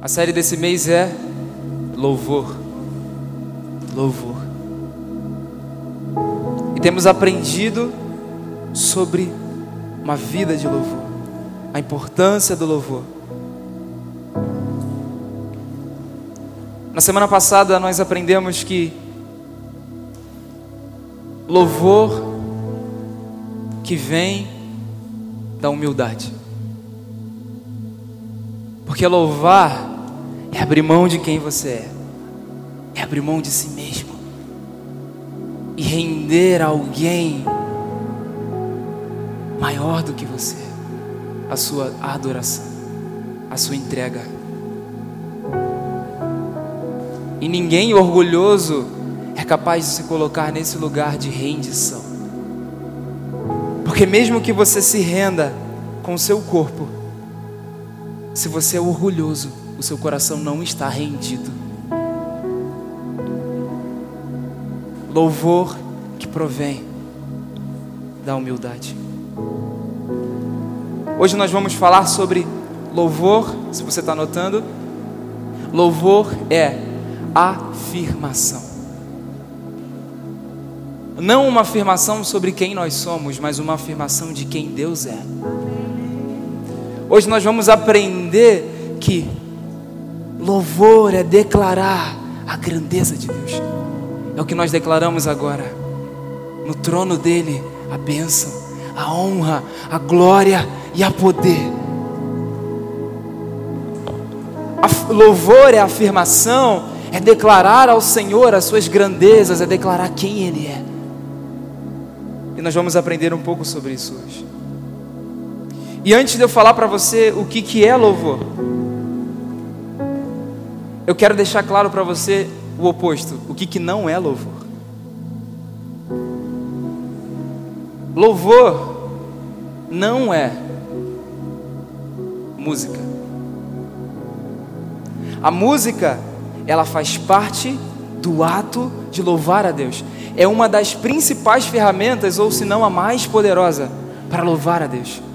A série desse mês é Louvor. Louvor. E temos aprendido sobre uma vida de louvor, a importância do louvor. Na semana passada nós aprendemos que louvor que vem da humildade. Porque louvar é abrir mão de quem você é, é abrir mão de si mesmo e render a alguém maior do que você a sua adoração, a sua entrega. E ninguém orgulhoso é capaz de se colocar nesse lugar de rendição. Porque mesmo que você se renda com seu corpo, se você é orgulhoso, o seu coração não está rendido. Louvor que provém da humildade. Hoje nós vamos falar sobre louvor, se você está anotando. Louvor é afirmação. Não uma afirmação sobre quem nós somos, mas uma afirmação de quem Deus é. Hoje nós vamos aprender que louvor é declarar a grandeza de Deus. É o que nós declaramos agora. No trono dele, a bênção, a honra, a glória e a poder. A louvor é afirmação, é declarar ao Senhor as suas grandezas, é declarar quem Ele é. E nós vamos aprender um pouco sobre isso hoje. E antes de eu falar para você o que, que é louvor, eu quero deixar claro para você o oposto, o que, que não é louvor. Louvor não é música. A música, ela faz parte do ato de louvar a Deus. É uma das principais ferramentas, ou se não a mais poderosa, para louvar a Deus.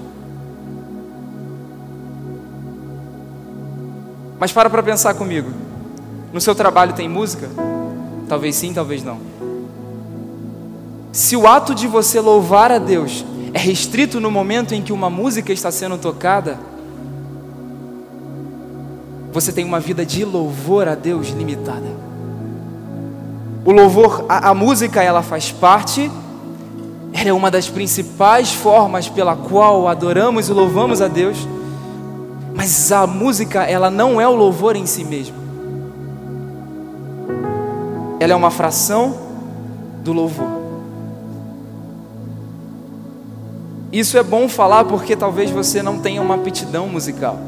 Mas para para pensar comigo. No seu trabalho tem música? Talvez sim, talvez não. Se o ato de você louvar a Deus é restrito no momento em que uma música está sendo tocada, você tem uma vida de louvor a Deus limitada. O louvor, a, a, música, ela faz parte, ela é uma das principais formas pela qual adoramos e louvamos a Deus, mas a música, ela não é o louvor em si mesmo, ela é uma fração do louvor. Isso é bom falar porque talvez você não tenha uma aptidão musical.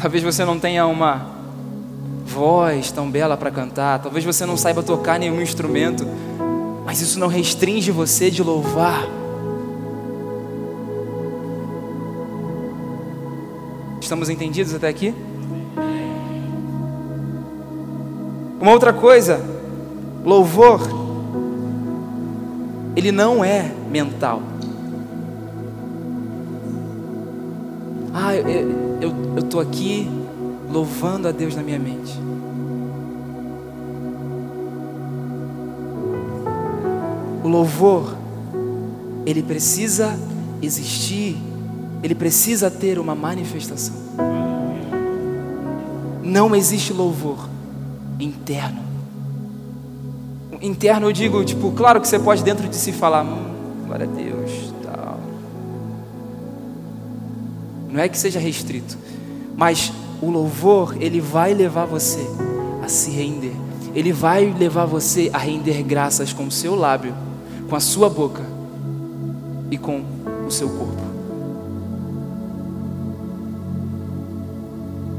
Talvez você não tenha uma voz tão bela para cantar. Talvez você não saiba tocar nenhum instrumento. Mas isso não restringe você de louvar. Estamos entendidos até aqui? Uma outra coisa, louvor, ele não é mental. Ah, eu estou aqui louvando a Deus na minha mente. O louvor, ele precisa existir, ele precisa ter uma manifestação. Não existe louvor interno. Interno eu digo, tipo, claro que você pode dentro de si falar, hum, glória a Deus, tal. Não é que seja restrito, mas o louvor, ele vai levar você a se render. Ele vai levar você a render graças com o seu lábio, com a sua boca e com o seu corpo.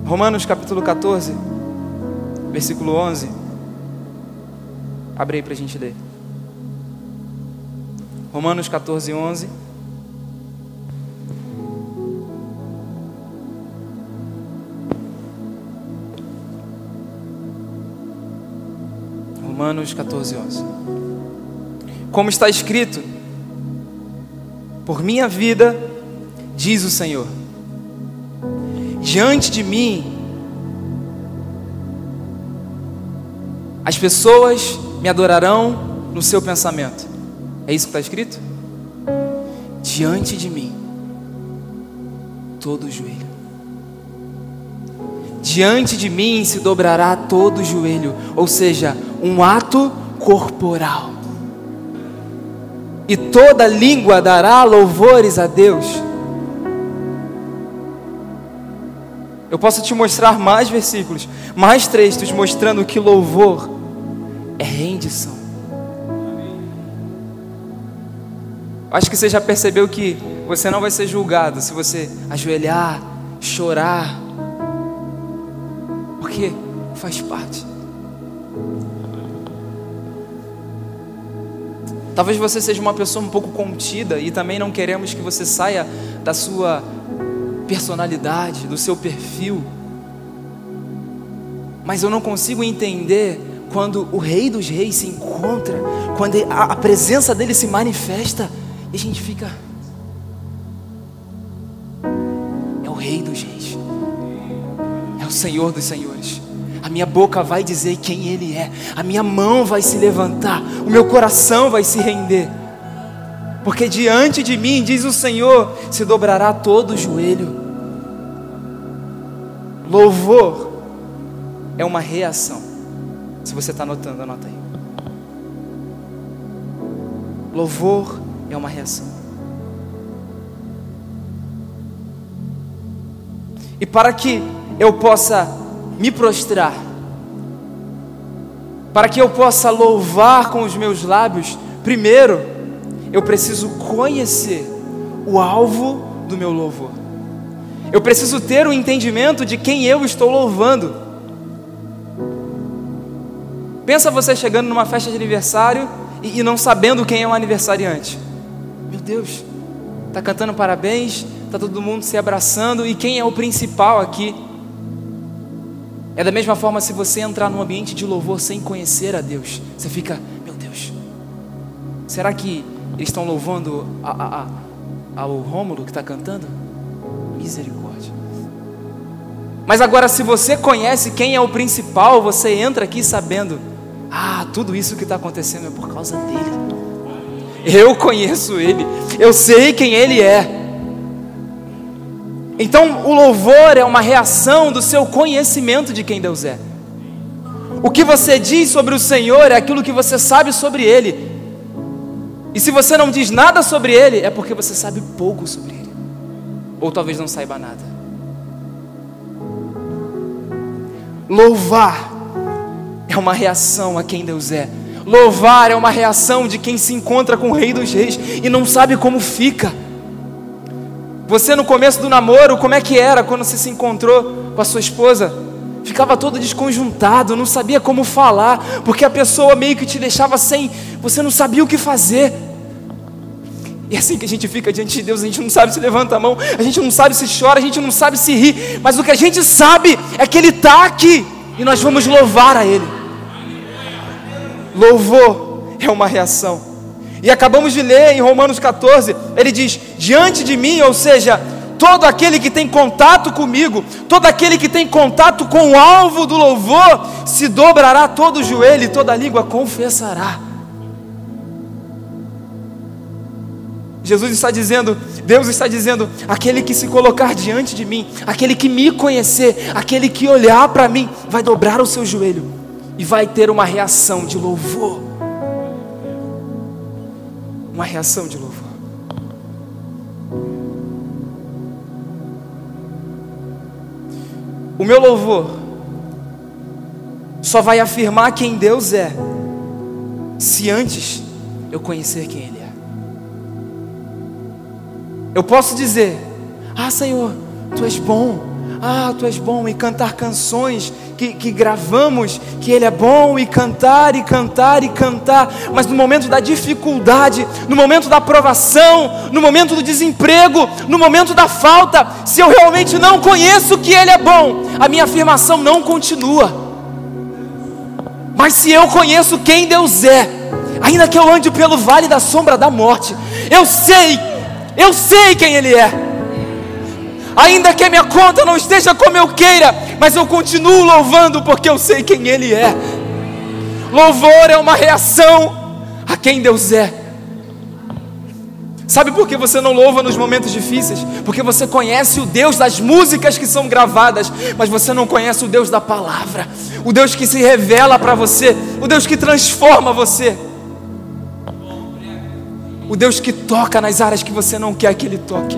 Romanos capítulo 14, versículo 11. Abre aí para a gente ler. Romanos 14, 11. Romanos 14, 11. Como está escrito: Por minha vida, diz o Senhor, diante de mim, as pessoas me adorarão no seu pensamento. É isso que está escrito? Diante de mim, todo joelho. Diante de mim se dobrará todo joelho, ou seja, um ato corporal. E toda língua dará louvores a Deus. Eu posso te mostrar mais versículos, mais textos mostrando que louvor é rendição. Acho que você já percebeu que você não vai ser julgado se você ajoelhar, chorar, porque faz parte. Talvez você seja uma pessoa um pouco contida e também não queremos que você saia da sua personalidade, do seu perfil. Mas eu não consigo entender quando o Rei dos Reis se encontra, quando a, presença dele se manifesta, e a gente fica. É o Rei dos Reis, é o Senhor dos Senhores. A minha boca vai dizer quem Ele é, a minha mão vai se levantar, o meu coração vai se render, porque diante de mim, diz o Senhor, se dobrará todo o joelho. Louvor é uma reação. Se você está anotando, anota aí. Louvor é uma reação. E para que eu possa me prostrar, para que eu possa louvar com os meus lábios, primeiro eu preciso conhecer o alvo do meu louvor. Eu preciso ter o um entendimento de quem eu estou louvando. Pensa você chegando numa festa de aniversário e, e não sabendo quem é o aniversariante. Meu Deus, tá cantando parabéns, tá todo mundo se abraçando e quem é o principal aqui? É da mesma forma se você entrar num ambiente de louvor sem conhecer a Deus, você fica, meu Deus, será que eles estão louvando a, a, a, ao Rômulo que está cantando? Misericórdia. Mas agora, se você conhece quem é o principal, você entra aqui sabendo ah, tudo isso que está acontecendo é por causa dele. Eu conheço ele, eu sei quem ele é. Então, o louvor é uma reação do seu conhecimento de quem Deus é. O que você diz sobre o Senhor é aquilo que você sabe sobre Ele. E se você não diz nada sobre Ele, é porque você sabe pouco sobre Ele. Ou talvez não saiba nada. Louvar é uma reação a quem Deus é. Louvar é uma reação de quem se encontra com o Rei dos Reis e não sabe como fica. Você no começo do namoro, como é que era quando você se encontrou com a sua esposa? Ficava todo desconjuntado, não sabia como falar, porque a pessoa meio que te deixava sem, você não sabia o que fazer. E é assim que a gente fica diante de Deus, a gente não sabe se levanta a mão, a gente não sabe se chora, a gente não sabe se ri, mas o que a gente sabe é que Ele está aqui e nós vamos louvar a Ele. Louvor é uma reação. E acabamos de ler em Romanos 14, ele diz: diante de mim, ou seja, todo aquele que tem contato comigo, todo aquele que tem contato com o alvo do louvor, se dobrará todo o joelho e toda língua confessará. Jesus está dizendo, Deus está dizendo: aquele que se colocar diante de mim, aquele que me conhecer, aquele que olhar para mim, vai dobrar o seu joelho e vai ter uma reação de louvor. Uma reação de louvor. O meu louvor só vai afirmar quem Deus é, se antes eu conhecer quem Ele é. Eu posso dizer: Ah, Senhor, Tu és bom. Ah, tu és bom, e cantar canções que, que gravamos, que Ele é bom, e cantar, e cantar, e cantar, mas no momento da dificuldade, no momento da provação, no momento do desemprego, no momento da falta, se eu realmente não conheço que Ele é bom, a minha afirmação não continua. Mas se eu conheço quem Deus é, ainda que eu ande pelo vale da sombra da morte, eu sei, eu sei quem Ele é Ainda que a minha conta não esteja como eu queira, mas eu continuo louvando porque eu sei quem Ele é. Louvor é uma reação a quem Deus é. Sabe por que você não louva nos momentos difíceis? Porque você conhece o Deus das músicas que são gravadas, mas você não conhece o Deus da palavra, o Deus que se revela para você, o Deus que transforma você, o Deus que toca nas áreas que você não quer que Ele toque.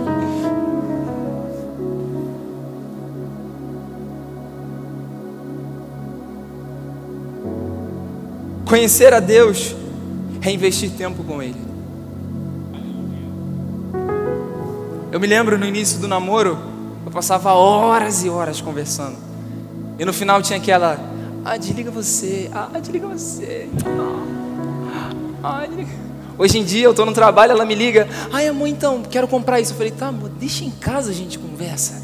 Conhecer a Deus é investir tempo com Ele. Eu me lembro no início do namoro, eu passava horas e horas conversando. E no final tinha aquela, ah, desliga você, ah, desliga você. Ah, desliga. Hoje em dia eu estou no trabalho, ela me liga, ai amor, então, quero comprar isso. Eu falei, tá, amor, deixa em casa a gente conversa.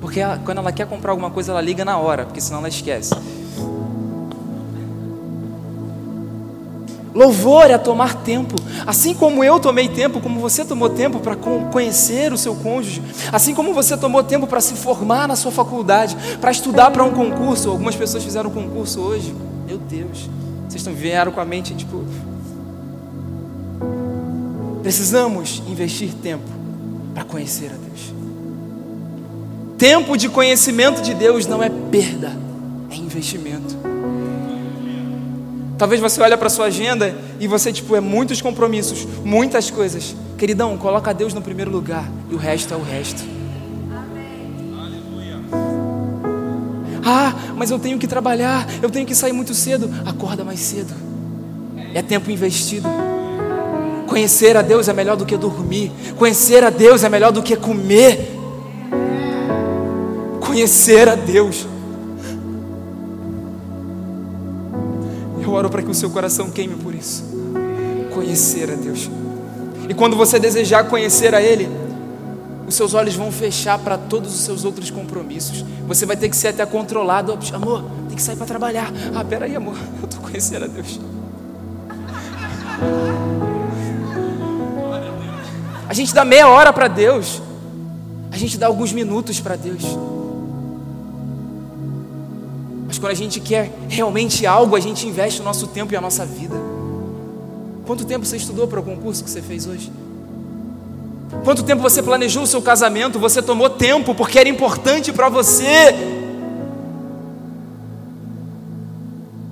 Porque ela, quando ela quer comprar alguma coisa, ela liga na hora, porque senão ela esquece. Louvor é tomar tempo, assim como eu tomei tempo, como você tomou tempo para conhecer o seu cônjuge, assim como você tomou tempo para se formar na sua faculdade, para estudar para um concurso. Algumas pessoas fizeram um concurso hoje. Meu Deus, vocês estão vieram com a mente tipo. Precisamos investir tempo para conhecer a Deus. Tempo de conhecimento de Deus não é perda, é investimento. Talvez você olhe para sua agenda e você tipo é muitos compromissos, muitas coisas. Queridão, coloca Deus no primeiro lugar e o resto é o resto. Ah, mas eu tenho que trabalhar, eu tenho que sair muito cedo. Acorda mais cedo. É tempo investido. Conhecer a Deus é melhor do que dormir. Conhecer a Deus é melhor do que comer. Conhecer a Deus Eu oro para que o seu coração queime por isso. Conhecer a Deus. E quando você desejar conhecer a Ele, os seus olhos vão fechar para todos os seus outros compromissos. Você vai ter que ser até controlado. Amor, tem que sair para trabalhar. Ah, peraí, amor, eu estou conhecendo a Deus. Gente dá meia hora para Deus. A gente dá alguns minutos para Deus. Mas quando a gente quer realmente algo, a gente investe o nosso tempo e a nossa vida. Quanto tempo você estudou para o concurso que você fez hoje? Quanto tempo você planejou o seu casamento? Você tomou tempo porque era importante para você.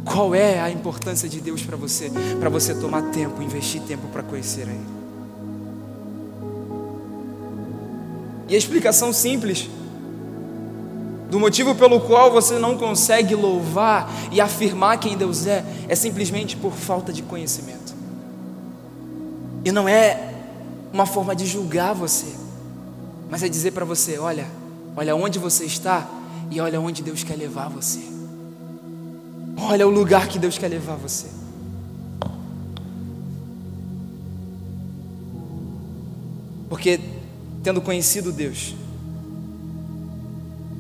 Qual é a importância de Deus para você? Para você tomar tempo, investir tempo para conhecer a Ele. A explicação simples do motivo pelo qual você não consegue louvar e afirmar quem Deus é, é simplesmente por falta de conhecimento. E não é uma forma de julgar você, mas é dizer para você: olha, olha onde você está e olha onde Deus quer levar você. Olha o lugar que Deus quer levar você. Porque, tendo conhecido Deus,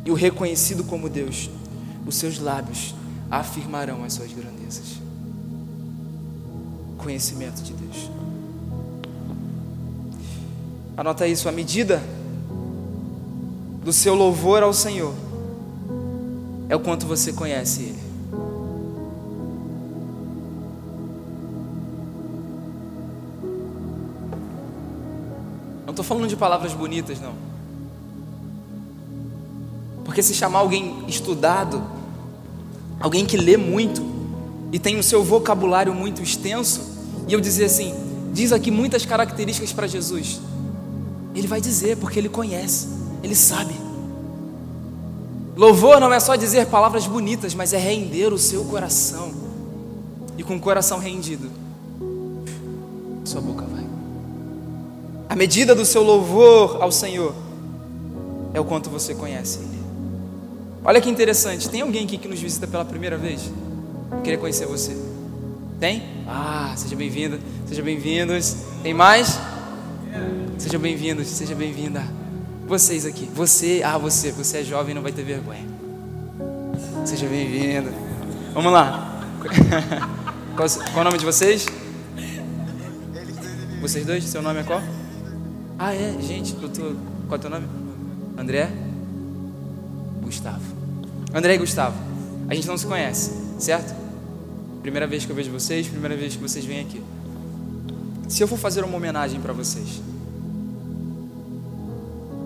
e o reconhecido como Deus, os seus lábios afirmarão as suas grandezas. Conhecimento de Deus. Anota isso, a medida do seu louvor ao Senhor é o quanto você conhece Ele. Estou falando de palavras bonitas, não. Porque se chamar alguém estudado, alguém que lê muito e tem o seu vocabulário muito extenso, e eu dizer assim, diz aqui muitas características para Jesus. Ele vai dizer, porque ele conhece, ele sabe. Louvor não é só dizer palavras bonitas, mas é render o seu coração. E com o coração rendido, sua boca. A medida do seu louvor ao Senhor é o quanto você conhece Ele. Olha que interessante, tem alguém aqui que nos visita pela primeira vez? Eu queria conhecer você. Tem? Ah, seja bem-vindo, seja bem-vindos. Tem mais? Seja bem-vindo, seja bem-vinda. Vocês aqui, você, ah, você, você é jovem, não vai ter vergonha. Seja bem-vindo. Vamos lá. Qual, qual, o nome de vocês? Vocês dois? Seu nome é qual? Ah, é, gente. Qual é o teu nome? André? Gustavo. André e Gustavo, a gente não se conhece, certo? Primeira vez que eu vejo vocês, primeira vez que vocês vêm aqui. Se eu for fazer uma homenagem para vocês,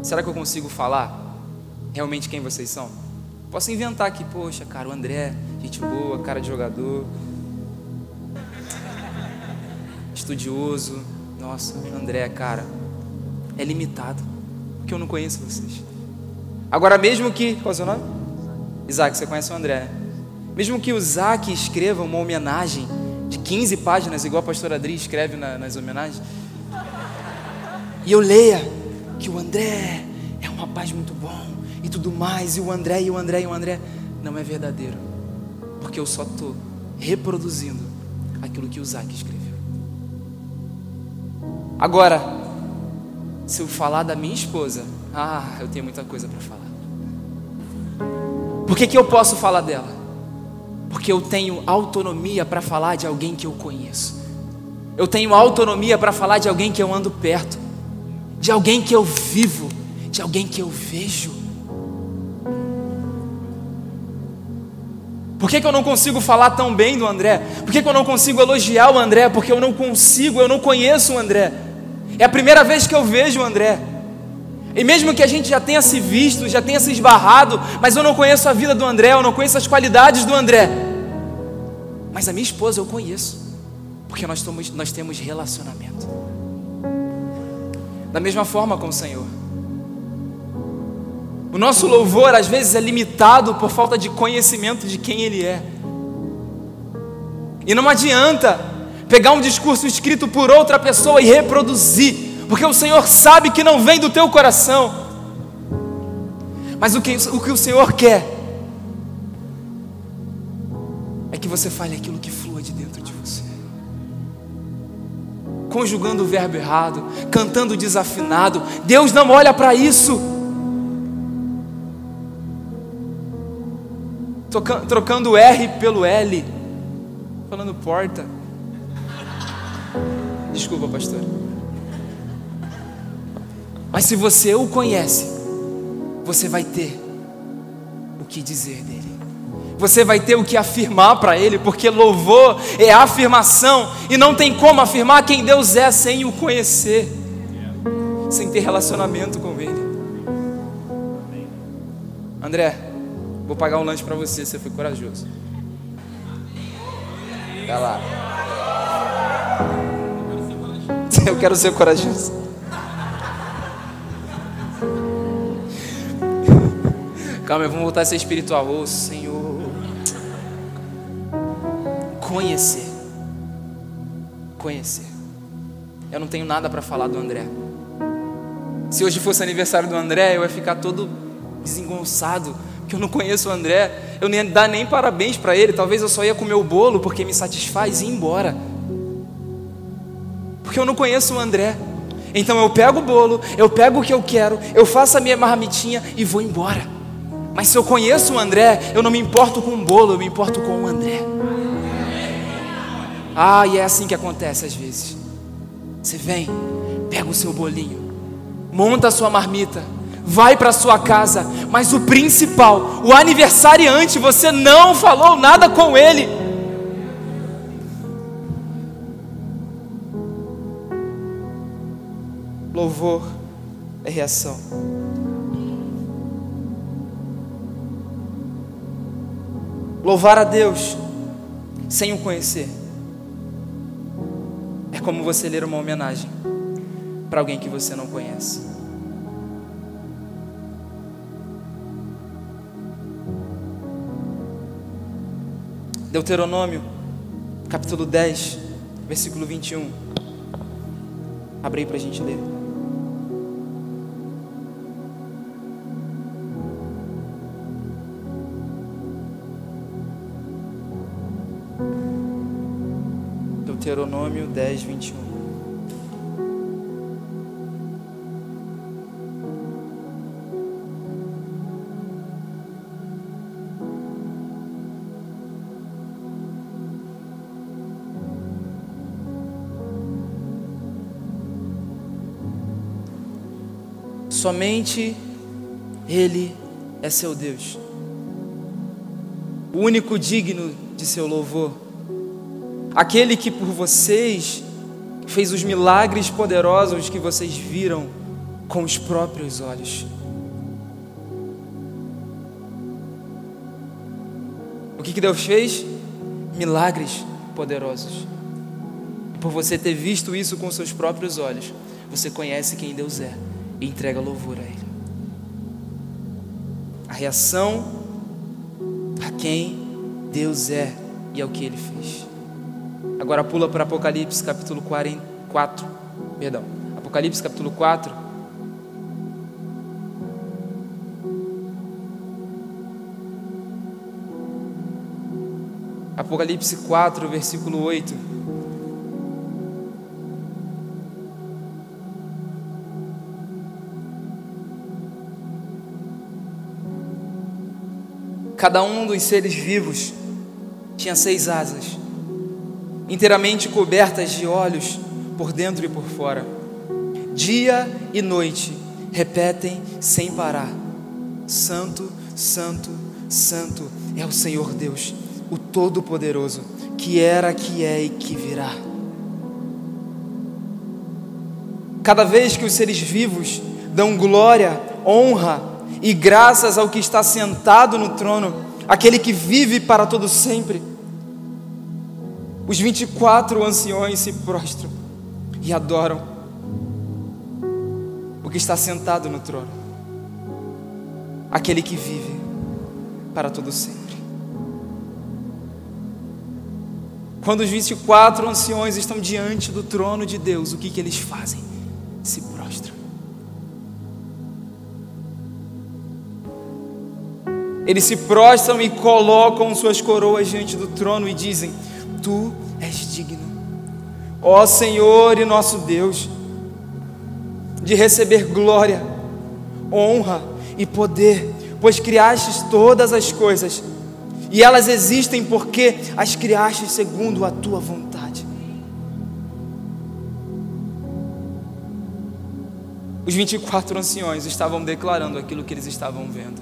será que eu consigo falar realmente quem vocês são? Posso inventar aqui, poxa, cara, o André, gente boa, cara de jogador, estudioso. Nossa, André, cara, é limitado, porque eu não conheço vocês. Agora, mesmo que. Qual é o seu nome? Isaac, você conhece o André, né? Mesmo que o Isaac escreva uma homenagem de 15 páginas, igual a pastora Adri escreve na, nas homenagens, e eu leia que o André é um rapaz muito bom e tudo mais, e o André, e o André, e o André, não é verdadeiro, porque eu só estou reproduzindo aquilo que o Isaac escreveu. Agora, se eu falar da minha esposa, ah, eu tenho muita coisa para falar. Por que, que eu posso falar dela? Porque eu tenho autonomia para falar de alguém que eu conheço. Eu tenho autonomia para falar de alguém que eu ando perto, de alguém que eu vivo, de alguém que eu vejo. Por que, que eu não consigo falar tão bem do André? Por que, que eu não consigo elogiar o André? Porque eu não consigo, eu não conheço o André. É a primeira vez que eu vejo o André. E mesmo que a gente já tenha se visto, já tenha se esbarrado, mas eu não conheço a vida do André, eu não conheço as qualidades do André. Mas a minha esposa eu conheço, porque nós, somos, nós temos relacionamento. Da mesma forma com o Senhor. O nosso louvor às vezes é limitado por falta de conhecimento de quem Ele é. E não adianta pegar um discurso escrito por outra pessoa e reproduzir porque o Senhor sabe que não vem do teu coração. Mas o que, o que o Senhor quer é que você fale aquilo que flua de dentro de você. Conjugando o verbo errado, cantando desafinado. Deus não olha para isso. trocando o R pelo L, falando porta. Desculpa, pastor. Mas se você o conhece, você vai ter o que dizer dele. Você vai ter o que afirmar para ele, porque louvor é afirmação e não tem como afirmar quem Deus é sem o conhecer, sem ter relacionamento com ele. André, vou pagar um lanche para você, você foi corajoso. Vai lá. Eu quero ser corajoso. Calma, vamos voltar a ser espiritual. Ô oh, Senhor. Conhecer. Conhecer. Eu não tenho nada para falar do André. Se hoje fosse aniversário do André, eu ia ficar todo desengonçado, porque eu não conheço o André. Eu nem ia dar nem parabéns para ele. Talvez eu só ia comer o bolo porque me satisfaz e ir embora. Porque eu não conheço o André. Então eu pego o bolo, eu pego o que eu quero, eu faço a minha marmitinha e vou embora. Mas se eu conheço o André, eu não me importo com o bolo, eu me importo com o André. Ah, e é assim que acontece às vezes. Você vem, pega o seu bolinho, monta a sua marmita, vai para sua casa, mas o principal, o aniversariante, você não falou nada com ele. Louvor é reação. Louvar a Deus sem o conhecer é como você ler uma homenagem para alguém que você não conhece. Deuteronômio, capítulo 10, versículo 21. Abre aí para a gente ler. Deuteronômio 10, 21. Somente Ele é seu Deus, o único digno de seu louvor, aquele que por vocês fez os milagres poderosos que vocês viram com os próprios olhos. O que, que Deus fez? Milagres poderosos. Por você ter visto isso com seus próprios olhos, você conhece quem Deus é e entrega louvor a Ele. A reação a quem Deus é e ao que Ele fez. Agora pula para Apocalipse capítulo 44, perdão, Apocalipse capítulo 4. Apocalipse 4, versículo 8. Cada um dos seres vivos tinha seis asas, inteiramente cobertas de olhos por dentro e por fora. Dia e noite repetem sem parar: Santo, Santo, Santo é o Senhor Deus o Todo-Poderoso, que era, que é e que virá. Cada vez que os seres vivos dão glória, honra e graças ao que está sentado no trono, aquele que vive para todo sempre, os 24 anciões se prostram e adoram o que está sentado no trono, aquele que vive para todo sempre. Quando os 24 anciões estão diante do trono de Deus, o que, que eles fazem? Se prostram. Eles se prostram e colocam suas coroas diante do trono e dizem: Tu és digno, ó Senhor e nosso Deus, de receber glória, honra e poder, pois criastes todas as coisas e elas existem porque as criaste segundo a tua vontade. Os 24 anciões estavam declarando aquilo que eles estavam vendo.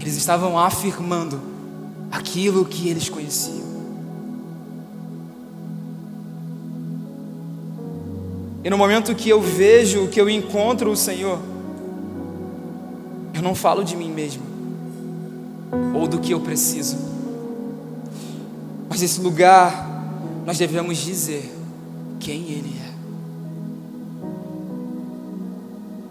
Eles estavam afirmando aquilo que eles conheciam. E no momento que eu vejo, que eu encontro o Senhor, eu não falo de mim mesmo ou do que eu preciso. Mas nesse lugar nós devemos dizer quem Ele é.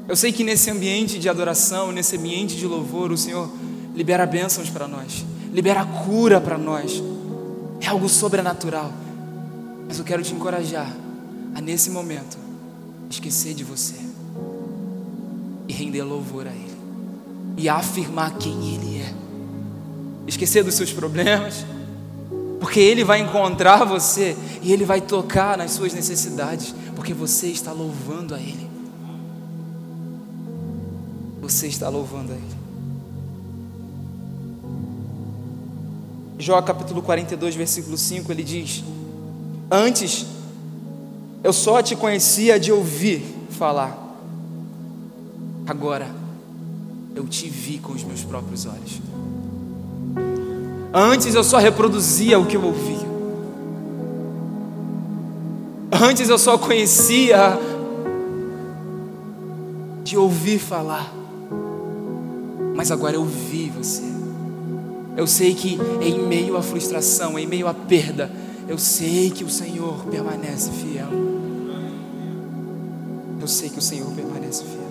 Eu sei que nesse ambiente de adoração, nesse ambiente de louvor, o Senhor libera bênçãos para nós, libera cura para nós. É algo sobrenatural. Mas eu quero te encorajar a nesse momento esquecer de você e render louvor a Ele e afirmar quem Ele é. Esquecer dos seus problemas, porque Ele vai encontrar você e Ele vai tocar nas suas necessidades, porque você está louvando a Ele. Você está louvando a Ele. Jó capítulo 42, versículo 5, ele diz: Antes eu só te conhecia de ouvir falar, agora eu te vi com os meus próprios olhos. Antes eu só reproduzia o que eu ouvia. Antes eu só conhecia de ouvir falar. Mas agora eu vi você. Eu sei que em meio à frustração, em meio à perda, eu sei que o Senhor permanece fiel. Eu sei que o Senhor permanece fiel.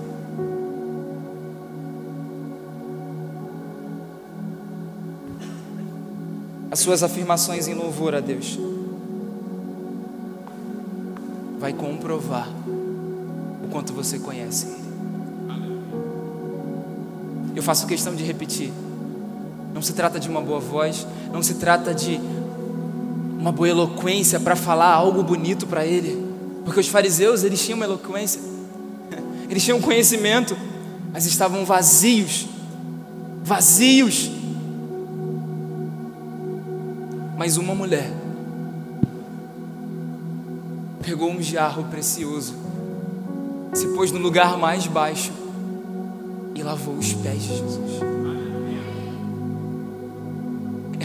as suas afirmações em louvor a Deus, vai comprovar o quanto você conhece Ele. Eu faço questão de repetir. Não se trata de uma boa voz, não se trata de uma boa eloquência para falar algo bonito para Ele, porque os fariseus eles tinham uma eloquência, eles tinham conhecimento, mas estavam vazios, vazios. Mas uma mulher pegou um jarro precioso se pôs no lugar mais baixo e lavou os pés de Jesus.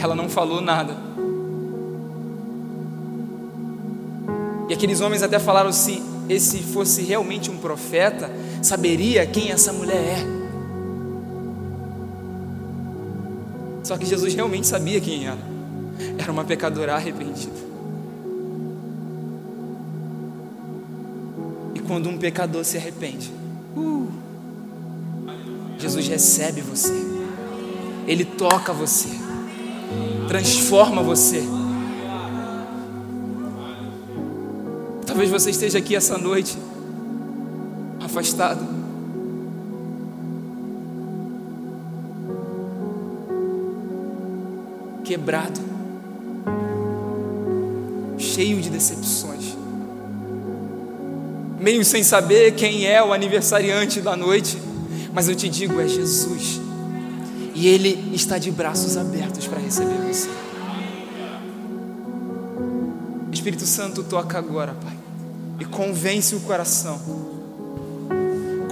Ela não falou nada. E aqueles homens até falaram: se esse fosse realmente um profeta, saberia quem essa mulher é. Só que Jesus realmente sabia quem era. Era uma pecadora arrependida. E quando um pecador se arrepende, uh, Jesus recebe você, Ele toca você, transforma você. Talvez você esteja aqui essa noite, afastado. Quebrado, cheio de decepções, meio sem saber quem é o aniversariante da noite, mas eu te digo: é Jesus, e Ele está de braços abertos para receber você. Espírito Santo, toca agora, Pai e convence o coração.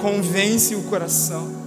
Convence o coração.